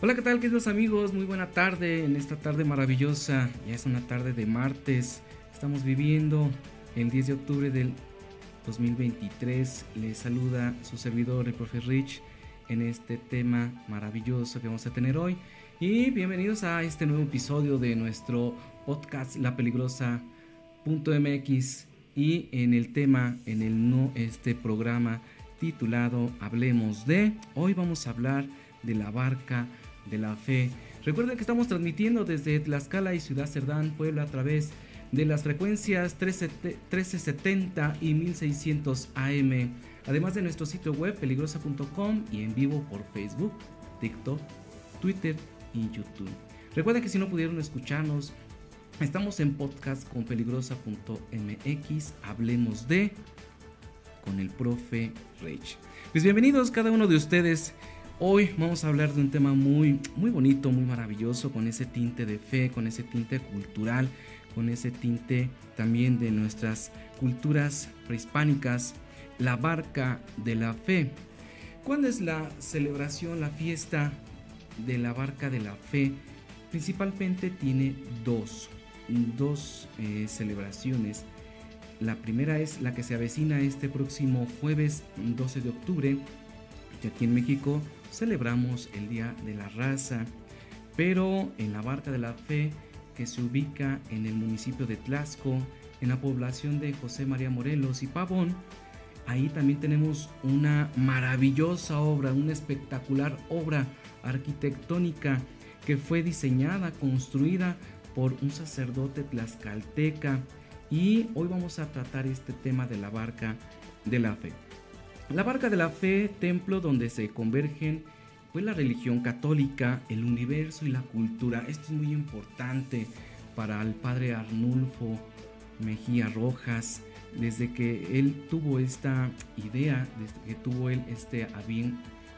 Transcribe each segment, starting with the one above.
Hola, ¿qué tal queridos amigos? Muy buena tarde en esta tarde maravillosa. Ya es una tarde de martes. Estamos viviendo el 10 de octubre del 2023. Les saluda su servidor, el profe Rich, en este tema maravilloso que vamos a tener hoy. Y bienvenidos a este nuevo episodio de nuestro podcast La Peligrosa.mx y en el tema, en el no este programa titulado Hablemos de. Hoy vamos a hablar de la barca de la fe. Recuerden que estamos transmitiendo desde Tlaxcala y Ciudad Cerdán, Puebla, a través de las frecuencias 1370 y 1600 AM, además de nuestro sitio web peligrosa.com y en vivo por Facebook, TikTok, Twitter y YouTube. Recuerden que si no pudieron escucharnos, estamos en podcast con peligrosa.mx, hablemos de con el profe Rage. Pues bienvenidos cada uno de ustedes. Hoy vamos a hablar de un tema muy, muy bonito, muy maravilloso, con ese tinte de fe, con ese tinte cultural, con ese tinte también de nuestras culturas prehispánicas, la barca de la fe. ¿Cuándo es la celebración, la fiesta de la barca de la fe? Principalmente tiene dos, dos eh, celebraciones. La primera es la que se avecina este próximo jueves 12 de octubre, que aquí en México celebramos el Día de la Raza, pero en la Barca de la Fe, que se ubica en el municipio de Tlaxco, en la población de José María Morelos y Pavón, ahí también tenemos una maravillosa obra, una espectacular obra arquitectónica que fue diseñada, construida por un sacerdote tlaxcalteca y hoy vamos a tratar este tema de la barca de la fe. La barca de la fe, templo donde se convergen pues la religión católica, el universo y la cultura. Esto es muy importante para el padre Arnulfo Mejía Rojas, desde que él tuvo esta idea, desde que tuvo él este a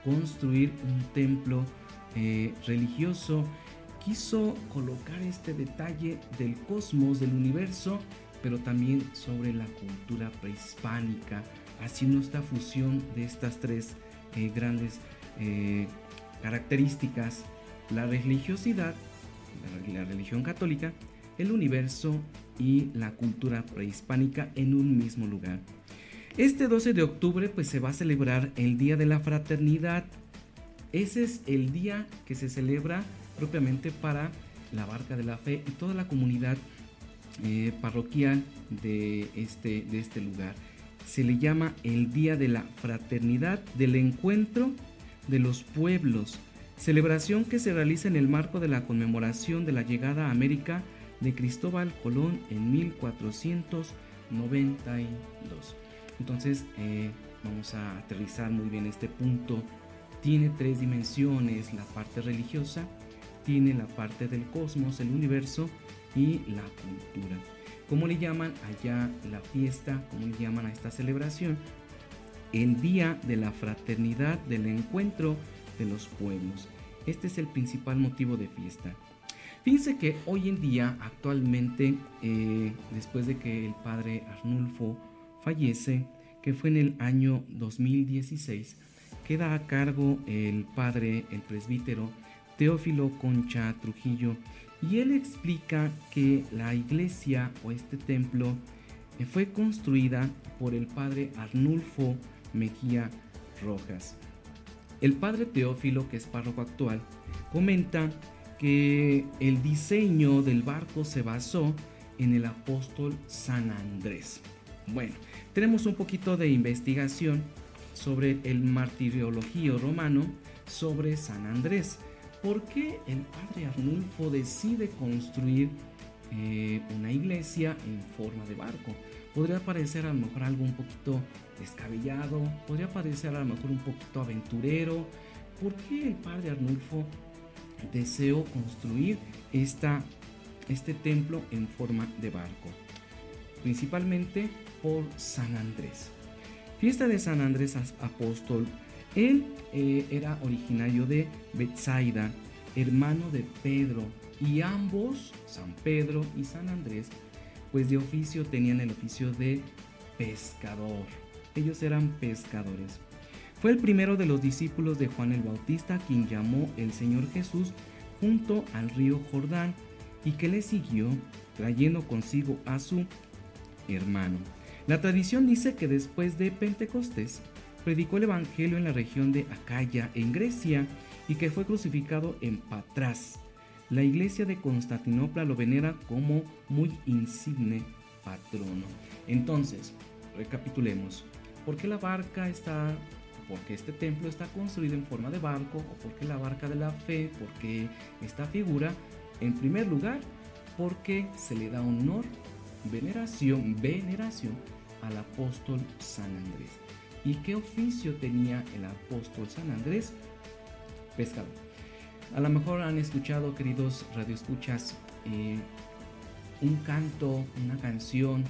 construir un templo eh, religioso, quiso colocar este detalle del cosmos, del universo, pero también sobre la cultura prehispánica, haciendo esta fusión de estas tres eh, grandes eh, características, la religiosidad, la, religión católica, el universo y la cultura prehispánica en un mismo lugar. Este 12 de octubre pues se va a celebrar el Día de la Fraternidad. Ese es el día que se celebra propiamente para la Barca de la Fe y toda la comunidad eh, parroquial de este, de este lugar se le llama el Día de la Fraternidad del Encuentro de los Pueblos, celebración que se realiza en el marco de la conmemoración de la llegada a América de Cristóbal Colón en 1492. Entonces, eh, vamos a aterrizar muy bien este punto. Tiene tres dimensiones, la parte religiosa, tiene la parte del cosmos, el universo y la cultura. ¿Cómo le llaman allá la fiesta? ¿Cómo le llaman a esta celebración? El Día de la Fraternidad del Encuentro de los Pueblos. Este es el principal motivo de fiesta. Fíjense que hoy en día, actualmente, eh, después de que el padre Arnulfo fallece, que fue en el año 2016, queda a cargo el padre, el presbítero Teófilo Concha Trujillo, y él explica que la iglesia o este templo fue construida por el padre Arnulfo Mejía Rojas. El padre Teófilo, que es párroco actual, comenta que el diseño del barco se basó en el apóstol San Andrés. Bueno, tenemos un poquito de investigación sobre el martiriología romano sobre San Andrés. ¿Por qué el padre Arnulfo decide construir eh, una iglesia en forma de barco? Podría parecer a lo mejor algo un poquito descabellado, podría parecer a lo mejor un poquito aventurero. ¿Por qué el padre Arnulfo deseó construir esta, este templo en forma de barco? Principalmente por San Andrés. Fiesta de San Andrés Apóstol él eh, era originario de Bethsaida, hermano de Pedro, y ambos, San Pedro y San Andrés, pues de oficio tenían el oficio de pescador. Ellos eran pescadores. Fue el primero de los discípulos de Juan el Bautista quien llamó el Señor Jesús junto al río Jordán y que le siguió trayendo consigo a su hermano. La tradición dice que después de Pentecostés predicó el Evangelio en la región de Acaya, en Grecia, y que fue crucificado en Patras. La iglesia de Constantinopla lo venera como muy insigne patrono. Entonces, recapitulemos. ¿Por qué la barca está, por qué este templo está construido en forma de barco? ¿O por qué la barca de la fe? ¿Por qué esta figura? En primer lugar, porque se le da honor, veneración, veneración al apóstol San Andrés. ¿Y qué oficio tenía el apóstol San Andrés? Pescador. A lo mejor han escuchado, queridos radioescuchas, eh, un canto, una canción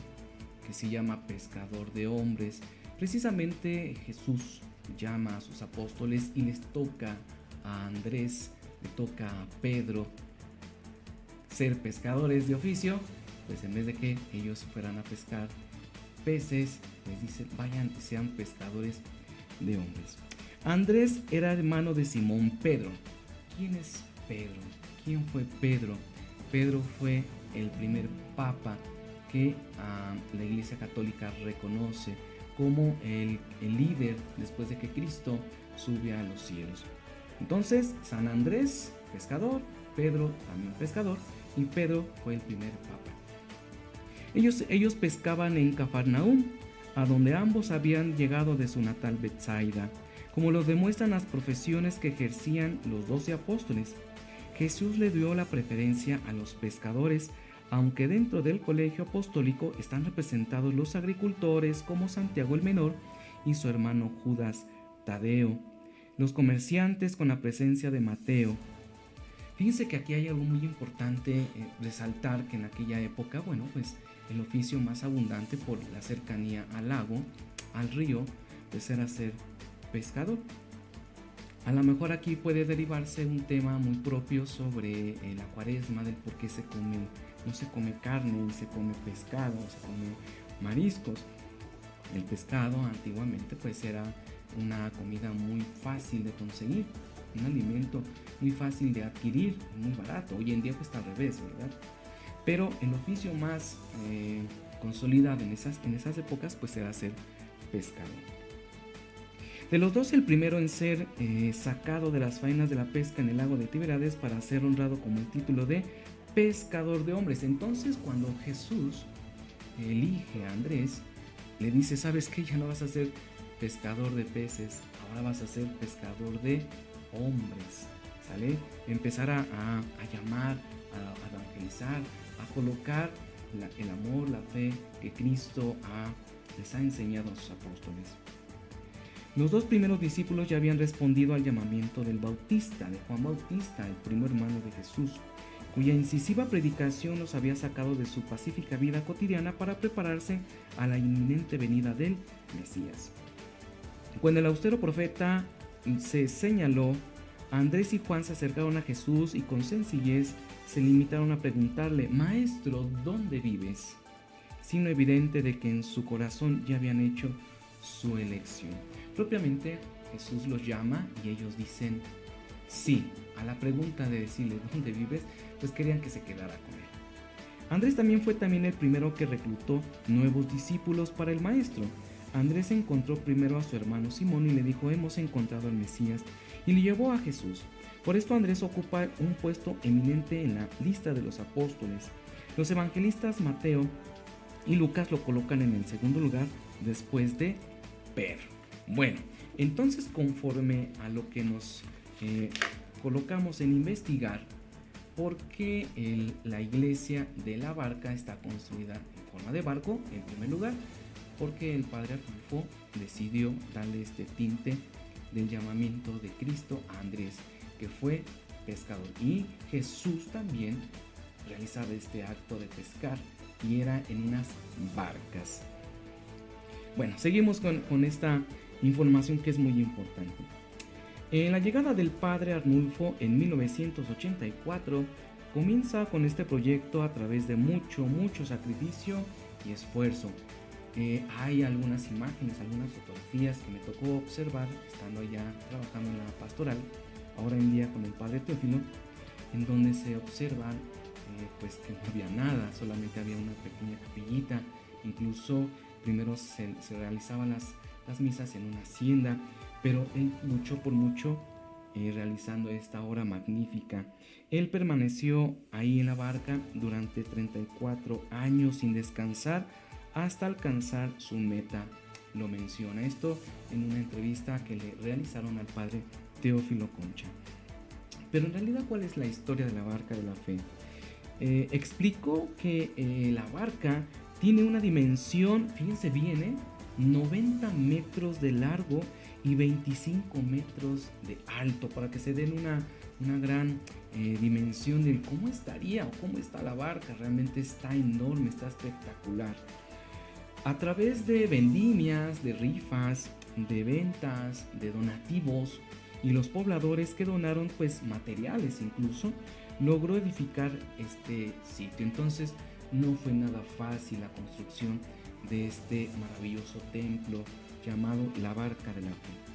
que se llama Pescador de Hombres. Precisamente Jesús llama a sus apóstoles y les toca a Andrés, le toca a Pedro ser pescadores de oficio, pues en vez de que ellos fueran a pescar peces, les dice, vayan sean pescadores de hombres. Andrés era hermano de Simón Pedro. ¿Quién es Pedro? ¿Quién fue Pedro? Pedro fue el primer papa que ah, la Iglesia Católica reconoce como el, el líder después de que Cristo sube a los cielos. Entonces, San Andrés, pescador, Pedro también pescador, y Pedro fue el primer papa. Ellos, ellos pescaban en Cafarnaúm, a donde ambos habían llegado de su natal Bethsaida, como lo demuestran las profesiones que ejercían los doce apóstoles. Jesús le dio la preferencia a los pescadores, aunque dentro del colegio apostólico están representados los agricultores como Santiago el Menor y su hermano Judas Tadeo, los comerciantes con la presencia de Mateo, Fíjense que aquí hay algo muy importante eh, resaltar que en aquella época, bueno, pues el oficio más abundante por la cercanía al lago, al río, era ser pescador. A lo mejor aquí puede derivarse un tema muy propio sobre eh, la cuaresma, del por qué se come, no se come carne, se come pescado, se come mariscos. El pescado antiguamente pues era una comida muy fácil de conseguir un alimento muy fácil de adquirir, muy barato. Hoy en día pues está al revés, ¿verdad? Pero el oficio más eh, consolidado en esas, en esas épocas pues era ser pescador. De los dos, el primero en ser eh, sacado de las faenas de la pesca en el lago de Tiberades para ser honrado como el título de pescador de hombres. Entonces, cuando Jesús elige a Andrés, le dice, ¿sabes qué? Ya no vas a ser pescador de peces, ahora vas a ser pescador de hombres, ¿sale? Empezar a, llamar, a, evangelizar, a colocar el amor, la fe que Cristo les ha enseñado a sus apóstoles. Los dos primeros discípulos ya habían respondido al llamamiento del Bautista, de Juan Bautista, el primo hermano de Jesús, cuya incisiva predicación los había sacado de su pacífica vida cotidiana para prepararse a la inminente venida del Mesías. Cuando el austero profeta se señaló, Andrés y Juan se acercaron a Jesús y con sencillez se limitaron a preguntarle, Maestro, ¿dónde vives? Sino evidente de que en su corazón ya habían hecho su elección. Propiamente Jesús los llama y ellos dicen sí. A la pregunta de decirle dónde vives, pues querían que se quedara con él. Andrés también fue también el primero que reclutó nuevos discípulos para el maestro. Andrés encontró primero a su hermano Simón y le dijo, hemos encontrado al Mesías, y le llevó a Jesús. Por esto Andrés ocupa un puesto eminente en la lista de los apóstoles. Los evangelistas Mateo y Lucas lo colocan en el segundo lugar después de Pedro. Bueno, entonces conforme a lo que nos eh, colocamos en investigar, ¿por qué la iglesia de la barca está construida en forma de barco? En primer lugar, porque el padre Arnulfo decidió darle este tinte del llamamiento de Cristo Andrés, que fue pescador. Y Jesús también realizaba este acto de pescar y era en unas barcas. Bueno, seguimos con, esta información que es muy importante. En la llegada del padre Arnulfo en 1984, comienza con este proyecto a través de mucho, mucho sacrificio y esfuerzo Hay algunas imágenes, algunas fotografías que me tocó observar estando ya trabajando en la pastoral, ahora en día con el padre Teófilo, en donde se observa eh, pues que no había nada, solamente había una pequeña capillita, incluso primero se, realizaban las, las, misas en una hacienda, pero él luchó por mucho eh, realizando esta obra magnífica. Él permaneció ahí en la barca durante 34 años sin descansar hasta alcanzar su meta. Lo menciona esto en una entrevista que le realizaron al padre Teófilo Concha. Pero en realidad, ¿cuál es la historia de la barca de la fe? Eh, explicó que eh, la barca tiene una dimensión, fíjense bien, 90 ¿eh? metros de largo y 25 metros de alto, para que se den una, una gran dimensión de cómo estaría o cómo está la barca. Realmente está enorme, está espectacular. A través de vendimias, de rifas, de ventas, de donativos y los pobladores que donaron pues materiales incluso, logró edificar este sitio. Entonces no fue nada fácil la construcción de este maravilloso templo llamado la Barca de la Fe.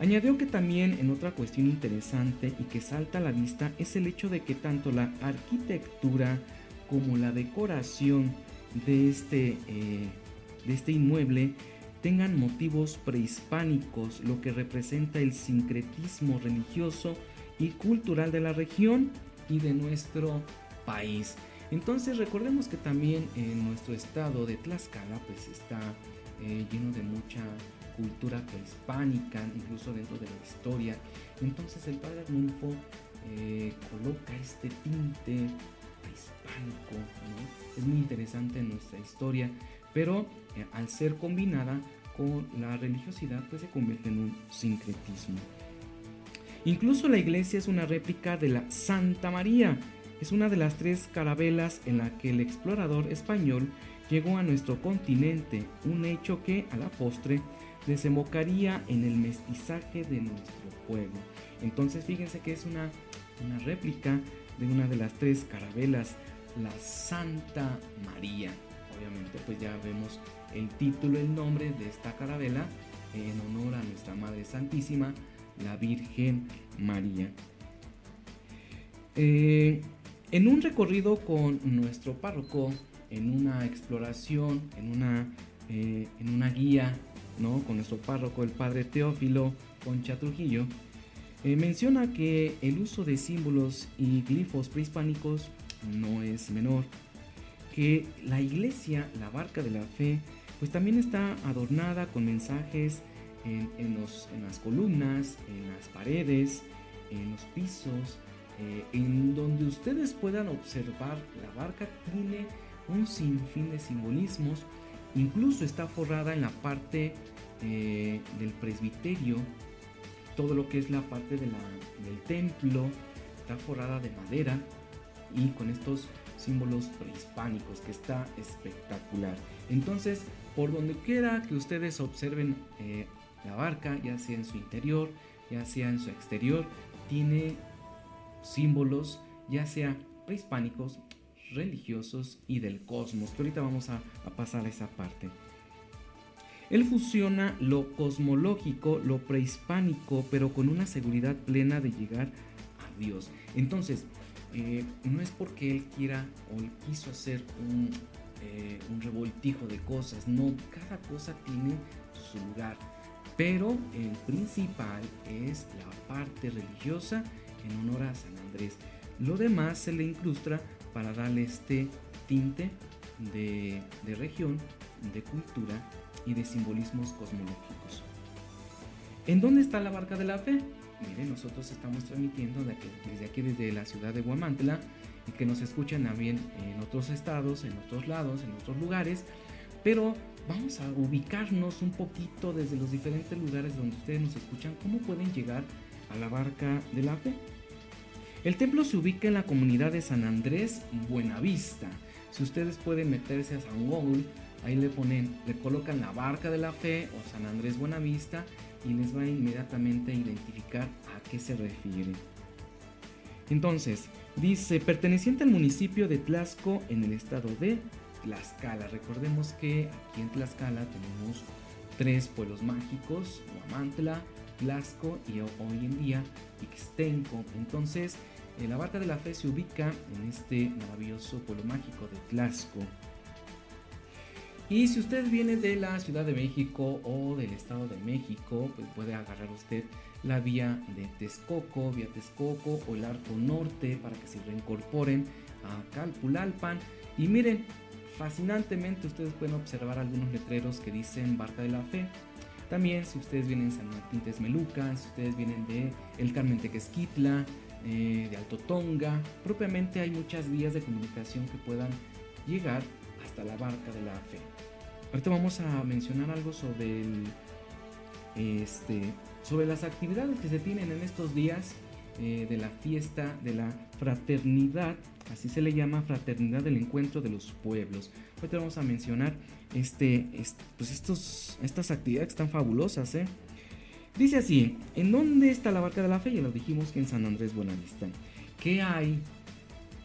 Añadió que también en otra cuestión interesante y que salta a la vista es el hecho de que tanto la arquitectura como la decoración de este, eh, de este inmueble tengan motivos prehispánicos, lo que representa el sincretismo religioso y cultural de la región y de nuestro país. Entonces recordemos que también en nuestro estado de Tlaxcala pues está eh, lleno de mucha cultura prehispánica, incluso dentro de la historia. Entonces el padre Arnulfo eh, coloca este tinte prehispánico, es muy interesante en nuestra historia, pero eh, al ser combinada con la religiosidad pues se convierte en un sincretismo. Incluso la iglesia es una réplica de la Santa María. Es una de las tres carabelas en la que el explorador español llegó a nuestro continente, un hecho que a la postre desembocaría en el mestizaje de nuestro pueblo. Entonces fíjense que es una, una réplica de una de las tres carabelas, la Santa María. Obviamente pues ya vemos el título, el nombre de esta carabela en honor a nuestra Madre Santísima, la Virgen María. Eh, en un recorrido con nuestro párroco, en una exploración, en una, eh, en una guía, ¿no? con nuestro párroco, el padre Teófilo Concha Trujillo, eh, menciona que el uso de símbolos y glifos prehispánicos no es menor, que la iglesia, la barca de la fe, pues también está adornada con mensajes en, las columnas, en las paredes, en los pisos, eh, en donde ustedes puedan observar la barca tiene un sinfín de simbolismos, incluso está forrada en la parte eh, del presbiterio, todo lo que es la parte del templo, está forrada de madera y con estos símbolos prehispánicos que está espectacular. Entonces, por donde quiera que ustedes observen eh, la barca, ya sea en su interior, ya sea en su exterior, tiene símbolos, ya sea prehispánicos, religiosos y del cosmos, que ahorita vamos a, pasar a esa parte. Él fusiona lo cosmológico, lo prehispánico, pero con una seguridad plena de llegar a Dios. Entonces, eh, no es porque él quiera o quiso hacer un, eh, un revoltijo de cosas, no, cada cosa tiene su lugar pero el principal es la parte religiosa en honor a San Andrés. Lo demás se le incrustra para darle este tinte de, región, de cultura y de simbolismos cosmológicos. ¿En dónde está la barca de la fe? Miren, nosotros estamos transmitiendo desde aquí, desde la ciudad de Guamantla, y que nos escuchan también en otros estados, en otros lados, en otros lugares, pero vamos a ubicarnos un poquito desde los diferentes lugares donde ustedes nos escuchan, cómo pueden llegar a la barca de la fe. El templo se ubica en la comunidad de San Andrés Buenavista. Si ustedes pueden meterse a San Google, ahí le ponen, le colocan la barca de la fe o San Andrés Buenavista y les va inmediatamente a identificar a qué se refiere. Entonces, dice, perteneciente al municipio de Tlasco en el estado de Tlaxcala. Recordemos que aquí en Tlaxcala tenemos tres pueblos mágicos, Huamantla, Tlaxco y hoy en día Ixtenco. Entonces, eh, la Barca de la Fe se ubica en este maravilloso pueblo mágico de Tlaxco. Y si usted viene de la Ciudad de México o del Estado de México, pues puede agarrar usted la vía de Texcoco, vía Texcoco o el Arco Norte para que se reincorporen a Calpulalpan. Y miren, fascinantemente ustedes pueden observar algunos letreros que dicen Barca de la Fe. También si ustedes vienen de San Martín Texmelucan, si ustedes vienen de El Carmen Tequesquitla, eh, de Alto Tonga, propiamente hay muchas vías de comunicación que puedan llegar hasta la Barca de la Fe. Ahorita vamos a mencionar algo sobre este, sobre las actividades que se tienen en estos días eh, de la fiesta de la fraternidad, así se le llama fraternidad del encuentro de los pueblos. Te vamos a mencionar este, pues estos, estas actividades tan fabulosas. ¿eh? Dice así, ¿en dónde está la barca de la fe? Ya lo dijimos que en San Andrés Buenavista. ¿Qué hay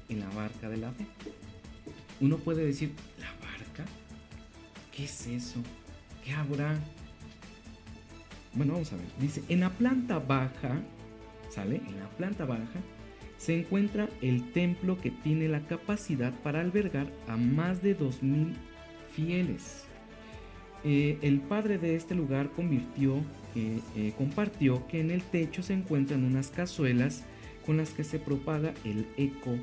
en la barca de la fe? Uno puede decir, ¿la barca? ¿Qué es eso? ¿Qué habrá? Bueno, vamos a ver. Dice, en la planta baja, ¿sale? En la planta baja se encuentra el templo que tiene la capacidad para albergar a más de 2.000 fieles. Eh, el padre de este lugar convirtió, eh, eh, compartió que en el techo se encuentran unas cazuelas con las que se propaga el eco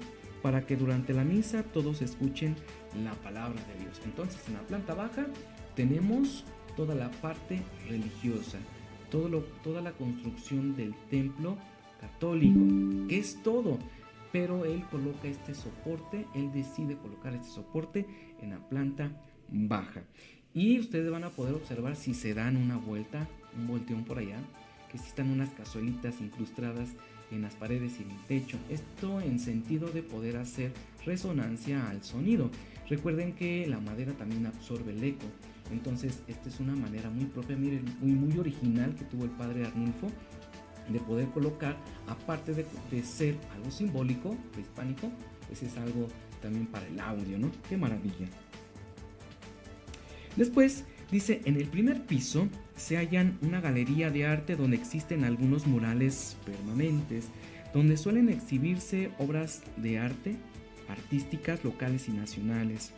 para que durante la misa todos escuchen la palabra de Dios. Entonces en la planta baja tenemos toda la parte religiosa toda la construcción del templo católico, que es todo. Pero él coloca este soporte, él decide colocar este soporte en la planta baja. Y ustedes van a poder observar si se dan una vuelta, un volteón por allá, que están unas cazuelitas incrustadas en las paredes y en el techo. Esto en sentido de poder hacer resonancia al sonido. Recuerden que la madera también absorbe el eco. Entonces, esta es una manera muy propia, miren, muy, muy original que tuvo el padre Arnulfo de poder colocar, aparte de, ser algo simbólico, prehispánico, pues es algo también para el audio, ¿no? Qué maravilla. Después dice, en el primer piso se hallan una galería de arte donde existen algunos murales permanentes, donde suelen exhibirse obras de arte artísticas locales y nacionales.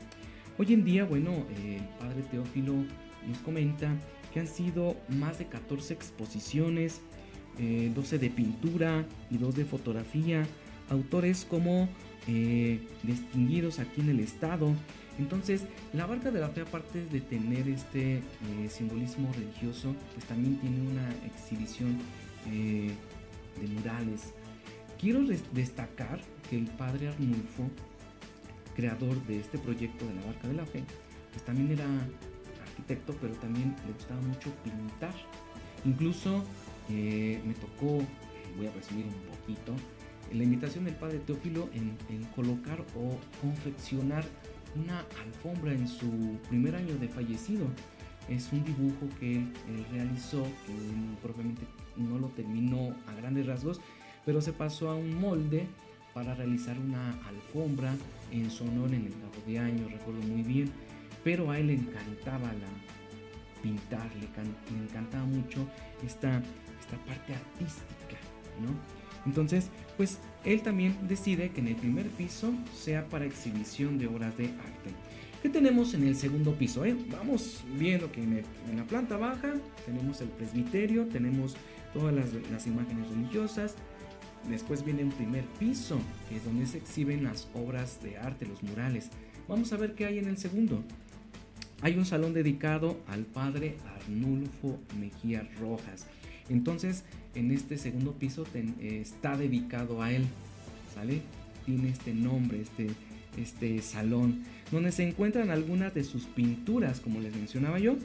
Hoy en día, bueno, el padre Teófilo nos comenta que han sido más de 14 exposiciones, 12 eh, de pintura y 2 de fotografía, autores como eh, distinguidos aquí en el estado. Entonces, la barca de la fe, aparte de tener este eh, simbolismo religioso, pues también tiene una exhibición de murales. Quiero destacar que el padre Arnulfo creador de este proyecto de la Barca de la Fe, pues también era arquitecto, pero también le gustaba mucho pintar. Incluso eh, me tocó, voy a resumir un poquito, la invitación del padre Teófilo en, colocar o confeccionar una alfombra en su primer año de fallecido. Es un dibujo que él, realizó, que propiamente no lo terminó a grandes rasgos, pero se pasó a un molde para realizar una alfombra en su honor en el cabo de año, recuerdo muy bien, pero a él le encantaba la pintar, le, encantaba mucho esta, esta parte artística, ¿no? Entonces, pues él también decide que en el primer piso sea para exhibición de obras de arte. ¿Qué tenemos en el segundo piso? Eh? Vamos viendo que en, la planta baja tenemos el presbiterio, tenemos todas las, imágenes religiosas, Después viene un primer piso, que es donde se exhiben las obras de arte, los murales. Vamos a ver qué hay en el segundo. Hay un salón dedicado al padre Arnulfo Mejía Rojas. Entonces, en este segundo piso está dedicado a él. ¿Sale? Tiene este nombre, este, este salón, donde se encuentran algunas de sus pinturas, como les mencionaba yo,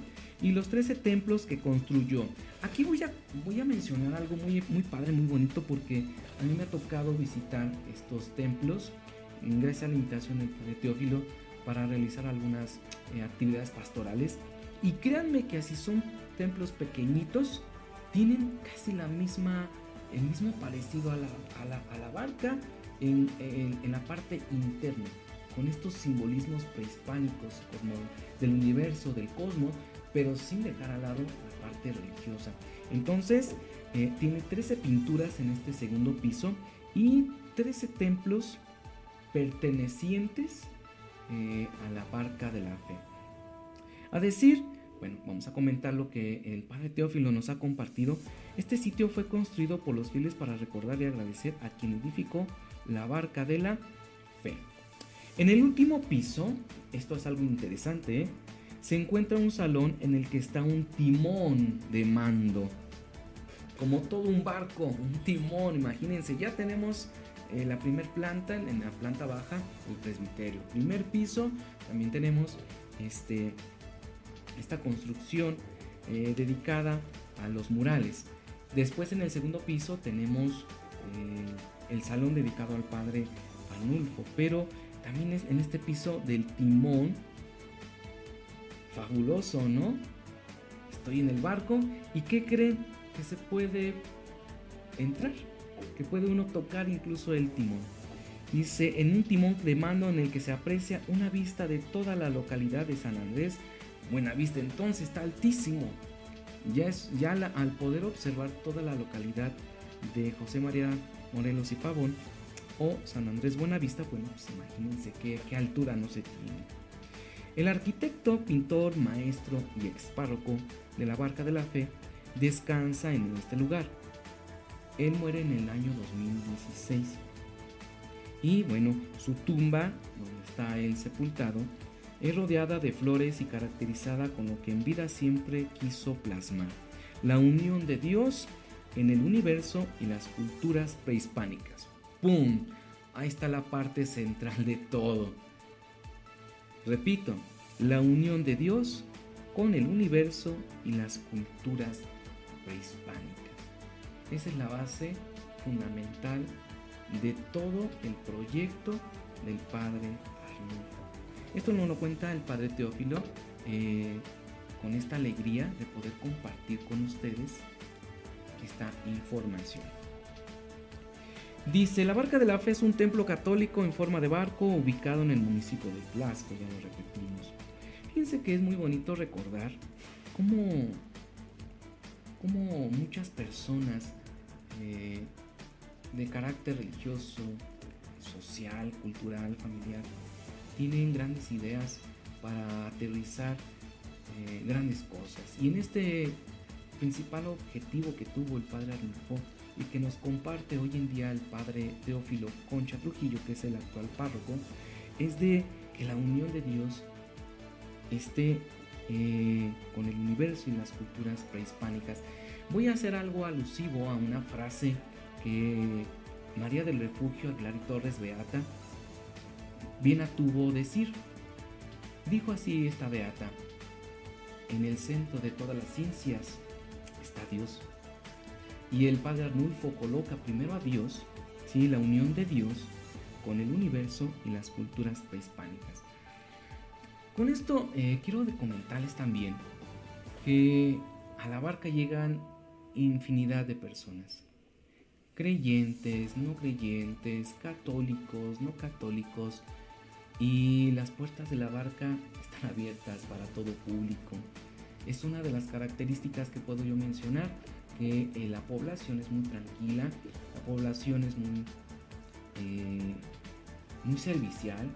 y los 13 templos que construyó. Aquí voy a, voy a mencionar algo muy, muy padre, muy bonito, porque a mí me ha tocado visitar estos templos, gracias a la invitación de Teófilo, para realizar algunas eh, actividades pastorales. Y créanme que así son templos pequeñitos, tienen casi la misma, el mismo parecido a la, barca en, en, en la parte interna. con estos simbolismos prehispánicos como del universo, del cosmos, pero sin dejar al lado la parte religiosa. Entonces, eh, tiene 13 pinturas en este segundo piso y 13 templos pertenecientes eh, a la barca de la fe. A decir, bueno, vamos a comentar lo que el padre Teófilo nos ha compartido. Este sitio fue construido por los fieles para recordar y agradecer a quien edificó la barca de la fe. En el último piso, esto es algo interesante, ¿eh? se encuentra un salón en el que está un timón de mando. Como todo un barco, un timón, imagínense, ya tenemos eh, la primer planta, en la planta baja, el presbiterio. Primer piso, también tenemos este, esta construcción eh, dedicada a los murales. Después en el segundo piso tenemos eh, el salón dedicado al padre Arnulfo, pero también es en este piso del timón fabuloso, ¿no? Estoy en el barco y ¿qué creen? Que se puede entrar, que puede uno tocar incluso el timón. Dice, en un timón de mando en el que se aprecia una vista de toda la localidad de San Andrés. Buena vista entonces, está altísimo. Ya, es, ya al poder observar toda la localidad de José María Morelos y Pavón o San Andrés Buenavista, bueno, pues imagínense qué, qué altura no se tiene. El arquitecto, pintor, maestro y ex párroco de la Barca de la Fe descansa en este lugar. Él muere en el año 2016. Y bueno, su tumba, donde está él sepultado, es rodeada de flores y caracterizada con lo que en vida siempre quiso plasmar, la unión de Dios en el universo y las culturas prehispánicas. ¡Pum! Ahí está la parte central de todo. Repito, la unión de Dios con el universo y las culturas prehispánicas. Esa es la base fundamental de todo el proyecto del Padre Arnulfo. Esto no lo cuenta el Padre Teófilo eh, con esta alegría de poder compartir con ustedes esta información. Dice, la Barca de la Fe es un templo católico en forma de barco ubicado en el municipio de Plasco, ya lo repetimos. Fíjense que es muy bonito recordar cómo, cómo muchas personas eh, de carácter religioso, social, cultural, familiar, tienen grandes ideas para aterrizar eh, grandes cosas. Y en este principal objetivo que tuvo el padre Arnulfo y que nos comparte hoy en día el padre Teófilo Concha Trujillo, que es el actual párroco, es de que la unión de Dios esté eh, con el universo y las culturas prehispánicas. Voy a hacer algo alusivo a una frase que María del Refugio Aguilar Torres Beata bien tuvo decir. Dijo así esta Beata, en el centro de todas las ciencias está Dios. Y el padre Arnulfo coloca primero a Dios, ¿sí? la unión de Dios con el universo y las culturas prehispánicas. Con esto eh, quiero comentarles también que a la barca llegan infinidad de personas. Creyentes, no creyentes, católicos, no católicos. Y las puertas de la barca están abiertas para todo público. Es una de las características que puedo yo mencionar que eh, la población es muy tranquila, la población es muy, eh, muy servicial,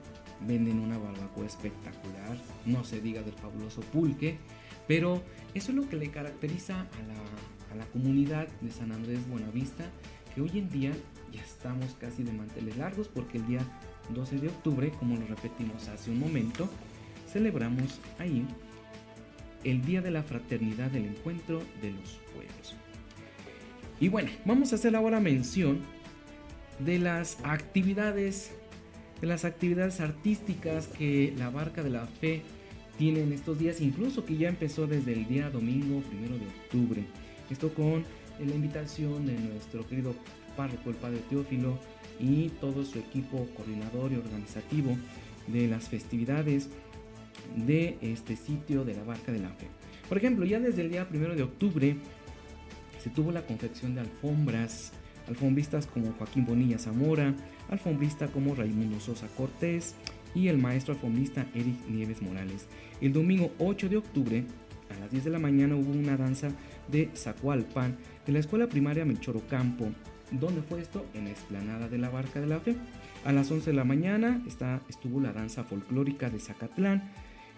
venden una barbacoa espectacular, no se diga del fabuloso pulque, pero eso es lo que le caracteriza a la, a la comunidad de San Andrés Buenavista, que hoy en día ya estamos casi de manteles largos porque el día 12 de octubre, como lo repetimos hace un momento, celebramos ahí el Día de la Fraternidad del Encuentro de los Pueblos. Y bueno, vamos a hacer ahora mención de las actividades, de las actividades artísticas que la Barca de la Fe tiene en estos días, incluso que ya empezó desde el día domingo primero de octubre. Esto con la invitación de nuestro querido párroco, el Padre Teófilo, y todo su equipo coordinador y organizativo de las festividades de este sitio de la Barca de la Fe. Por ejemplo, ya desde el día primero de octubre se tuvo la confección de alfombras, alfombristas como Joaquín Bonilla Zamora, alfombrista como Raimundo Sosa Cortés, y el maestro alfombrista Eric Nieves Morales. El domingo 8 de octubre, a las 10 de la mañana, hubo una danza de Zacualpan de la escuela primaria Melchor Ocampo. ¿Dónde fue esto? En la explanada de la Barca de la Fe. A las 11 de la mañana está, estuvo la danza folclórica de Zacatlán,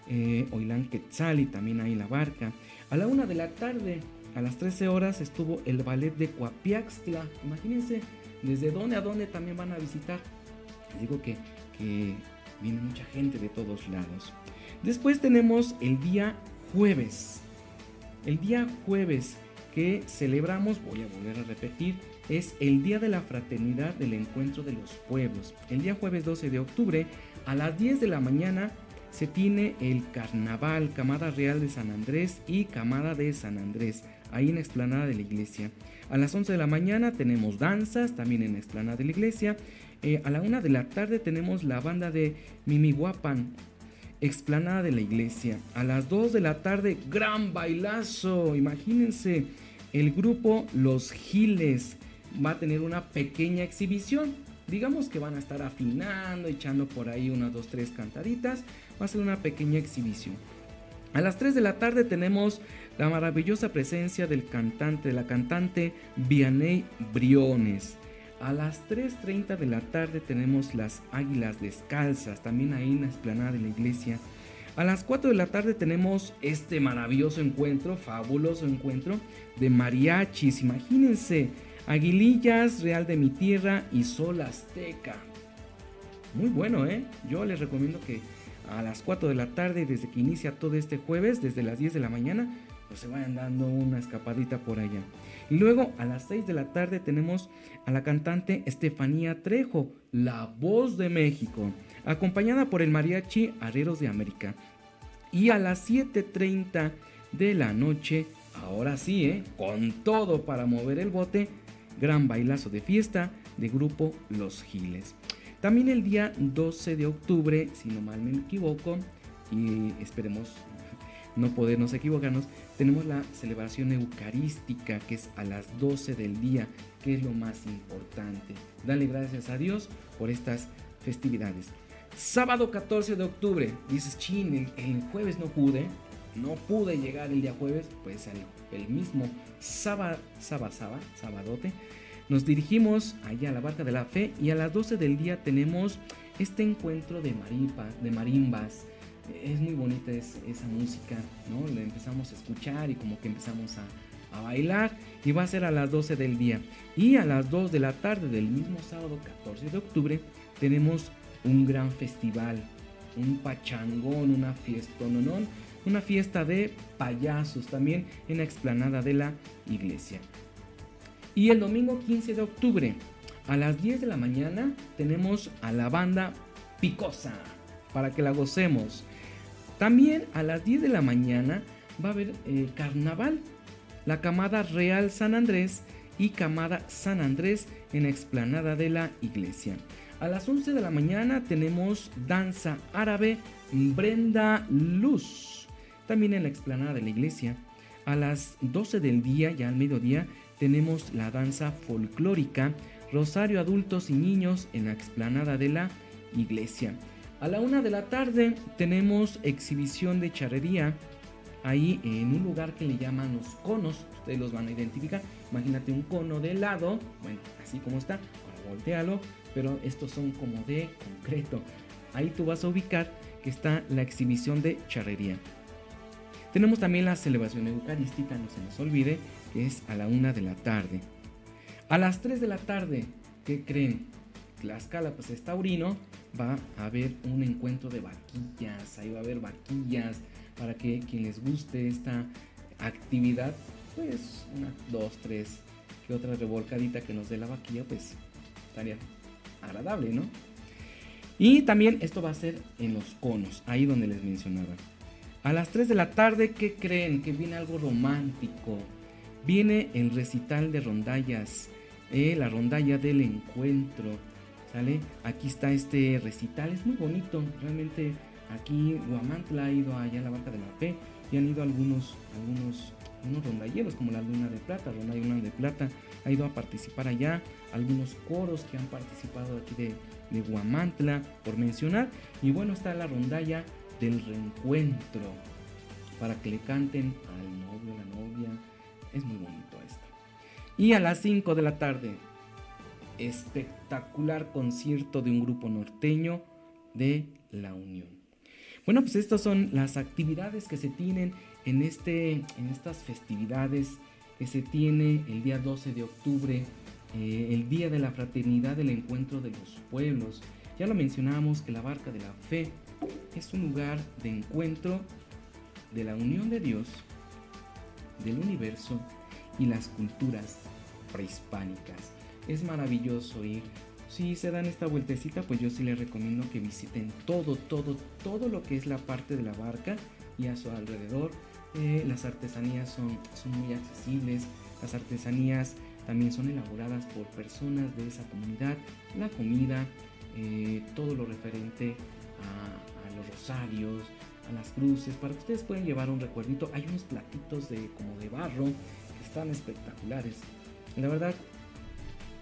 eh, Oilán Quetzal y también ahí la barca. A la 1 de la tarde, a las 13 horas, estuvo el ballet de Coapiaxtla. Imagínense desde dónde a dónde también van a visitar. digo que, que viene mucha gente de todos lados. Después tenemos el día jueves. El día jueves que celebramos, voy a volver a repetir, es el Día de la Fraternidad del Encuentro de los Pueblos. El día jueves 12 de octubre a las 10 de la mañana se tiene el Carnaval Camada Real de San Andrés y Camada de San Andrés, ahí en la explanada de la iglesia. A las 11 de la mañana tenemos danzas, también en la explanada de la iglesia. Eh, a la 1 de la tarde tenemos la banda de Mimiguapan, explanada de la iglesia. A las 2 de la tarde, gran bailazo, imagínense. El grupo Los Giles va a tener una pequeña exhibición. Digamos que van a estar afinando, echando por ahí unas, dos, tres cantaditas. Va a ser una pequeña exhibición. A las 3 de la tarde tenemos la maravillosa presencia del cantante, de la cantante Vianney Briones. A las 3.30 de la tarde tenemos las Águilas Descalzas, también ahí en la explanada de la iglesia. A las 4 de la tarde tenemos este maravilloso encuentro, fabuloso encuentro de mariachis. Imagínense, Aguilillas, Real de mi Tierra y Sol Azteca. Muy bueno, ¿eh? Yo les recomiendo que a las 4 de la tarde, desde que inicia todo este jueves, desde las 10 de la mañana, pues se vayan dando una escapadita por allá. Y luego a las 6 de la tarde tenemos a la cantante Estefanía Trejo, la voz de México acompañada por el mariachi Areros de América. Y a las 7.30 de la noche, ahora sí, ¿eh? con todo para mover el bote, gran bailazo de fiesta de grupo Los Giles. También el día 12 de octubre, si no mal me equivoco, y esperemos no podernos equivocarnos, tenemos la celebración eucarística que es a las 12 del día, que es lo más importante. Dale gracias a Dios por estas festividades. Sábado 14 de octubre, dices, chin, el, jueves no pude, no pude llegar el día jueves, pues el, mismo sábado, sábado, sábado, sabadote, nos dirigimos allá a la Barca de la Fe y a las 12 del día tenemos este encuentro de, de marimbas. Es muy bonita esa música, ¿no? La empezamos a escuchar y como que empezamos a, a bailar y va a ser a las 12 del día. Y a las 2 de la tarde del mismo sábado 14 de octubre tenemos un gran festival, un pachangón, una fiesta, no, una fiesta de payasos también en la explanada de la iglesia. Y el domingo 15 de octubre, a las 10 de la mañana, tenemos a la banda Picosa para que la gocemos. También a las 10 de la mañana va a haber eh, carnaval, la camada Real San Andrés y camada San Andrés en la explanada de la iglesia. A las 11 de la mañana tenemos danza árabe Brenda Luz, también en la explanada de la iglesia. A las 12 del día, ya al mediodía, tenemos la danza folclórica Rosario Adultos y Niños en la explanada de la iglesia. A la 1 de la tarde tenemos exhibición de charrería ahí en un lugar que le llaman los conos. Ustedes los van a identificar. Imagínate un cono de helado, bueno, así como está. Ahora voltealo pero estos son como de concreto. Ahí tú vas a ubicar que está la exhibición de charrería. Tenemos también la celebración eucarística, no se nos olvide, que es a la una de la tarde. A las 3 de la tarde, ¿qué creen? Tlaxcala, pues es taurino, va a haber un encuentro de vaquillas, ahí va a haber vaquillas, para que quien les guste esta actividad, pues una, dos, tres, que otra revolcadita que nos dé la vaquilla, pues estaría agradable, ¿no? Y también esto va a ser en los conos, ahí donde les mencionaba. A las 3 de la tarde, ¿qué creen? Que viene algo romántico. Viene el recital de rondallas, eh, la rondalla del encuentro. ¿Sale? Aquí está este recital, es muy bonito. Realmente aquí Guamantla ha ido allá a la Barca de la Fe y han ido algunos, algunos unos rondalleros como la Luna de Plata, Luna de Plata ha ido a participar allá, algunos coros que han participado aquí de, de Guamantla, por mencionar. Y bueno, está la rondalla del reencuentro para que le canten al novio, la novia. Es muy bonito esto. Y a las 5 de la tarde, espectacular concierto de un grupo norteño de La Unión. Bueno, pues estas son las actividades que se tienen en, este, en estas festividades que se tiene el día 12 de octubre, eh, el Día de la Fraternidad del Encuentro de los Pueblos. Ya lo mencionamos que la Barca de la Fe es un lugar de encuentro de la unión de Dios, del universo y las culturas prehispánicas. Es maravilloso ir. Si se dan esta vueltecita, pues yo sí les recomiendo que visiten todo, todo, todo lo que es la parte de la barca y a su alrededor. Eh, las artesanías son, son muy accesibles. Las artesanías también son elaboradas por personas de esa comunidad. La comida, eh, todo lo referente a, los rosarios, a las cruces, para que ustedes puedan llevar un recuerdito. Hay unos platitos de, como de barro que están espectaculares. La verdad,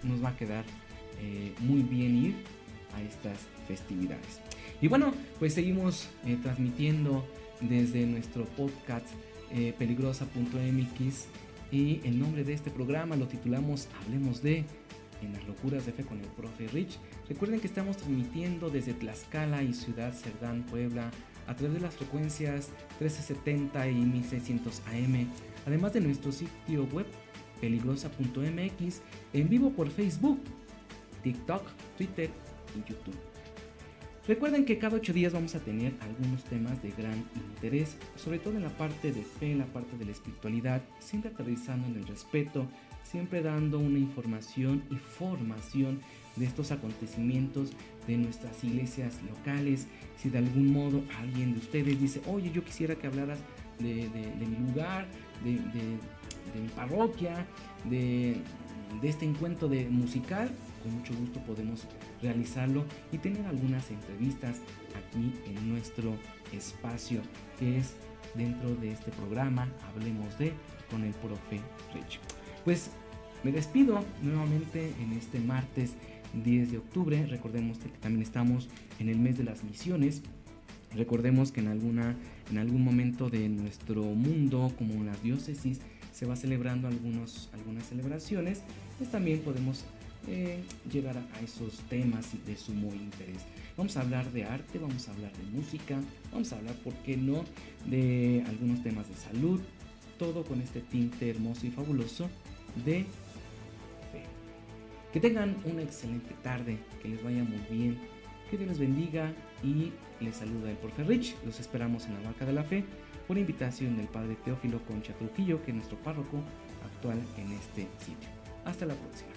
nos va a quedar eh, muy bien ir a estas festividades. Y bueno, pues seguimos eh, transmitiendo desde nuestro podcast eh, peligrosa.mx y el nombre de este programa lo titulamos Hablemos de en las locuras de fe con el profe Rich. Recuerden que estamos transmitiendo desde Tlaxcala y Ciudad Cerdán, Puebla, a través de las frecuencias 1370 y 1600 AM, además de nuestro sitio web peligrosa.mx, en vivo por Facebook, TikTok, Twitter y YouTube. Recuerden que cada ocho días vamos a tener algunos temas de gran interés, sobre todo en la parte de fe, en la parte de la espiritualidad, siempre aterrizando en el respeto, siempre dando una información y formación de estos acontecimientos de nuestras iglesias locales. Si de algún modo alguien de ustedes dice, oye, yo quisiera que hablaras de, mi lugar, de, mi parroquia, de, este encuentro de musical, con mucho gusto podemos realizarlo y tener algunas entrevistas aquí en nuestro espacio que es dentro de este programa Hablemos de con el profe Rich. Pues me despido nuevamente en este martes 10 de octubre. Recordemos que también estamos en el mes de las misiones. Recordemos que en, alguna, en algún momento de nuestro mundo, como las diócesis, se va celebrando algunos, algunas celebraciones, pues también podemos eh, llegar a, esos temas de sumo interés. Vamos a hablar de arte, vamos a hablar de música, vamos a hablar, ¿por qué no?, de algunos temas de salud, todo con este tinte hermoso y fabuloso de que tengan una excelente tarde, que les vaya muy bien, que Dios les bendiga y les saluda el Profe Rich. Los esperamos en la Barca de la Fe por invitación del Padre Teófilo Concha Trujillo, que es nuestro párroco actual en este sitio. Hasta la próxima.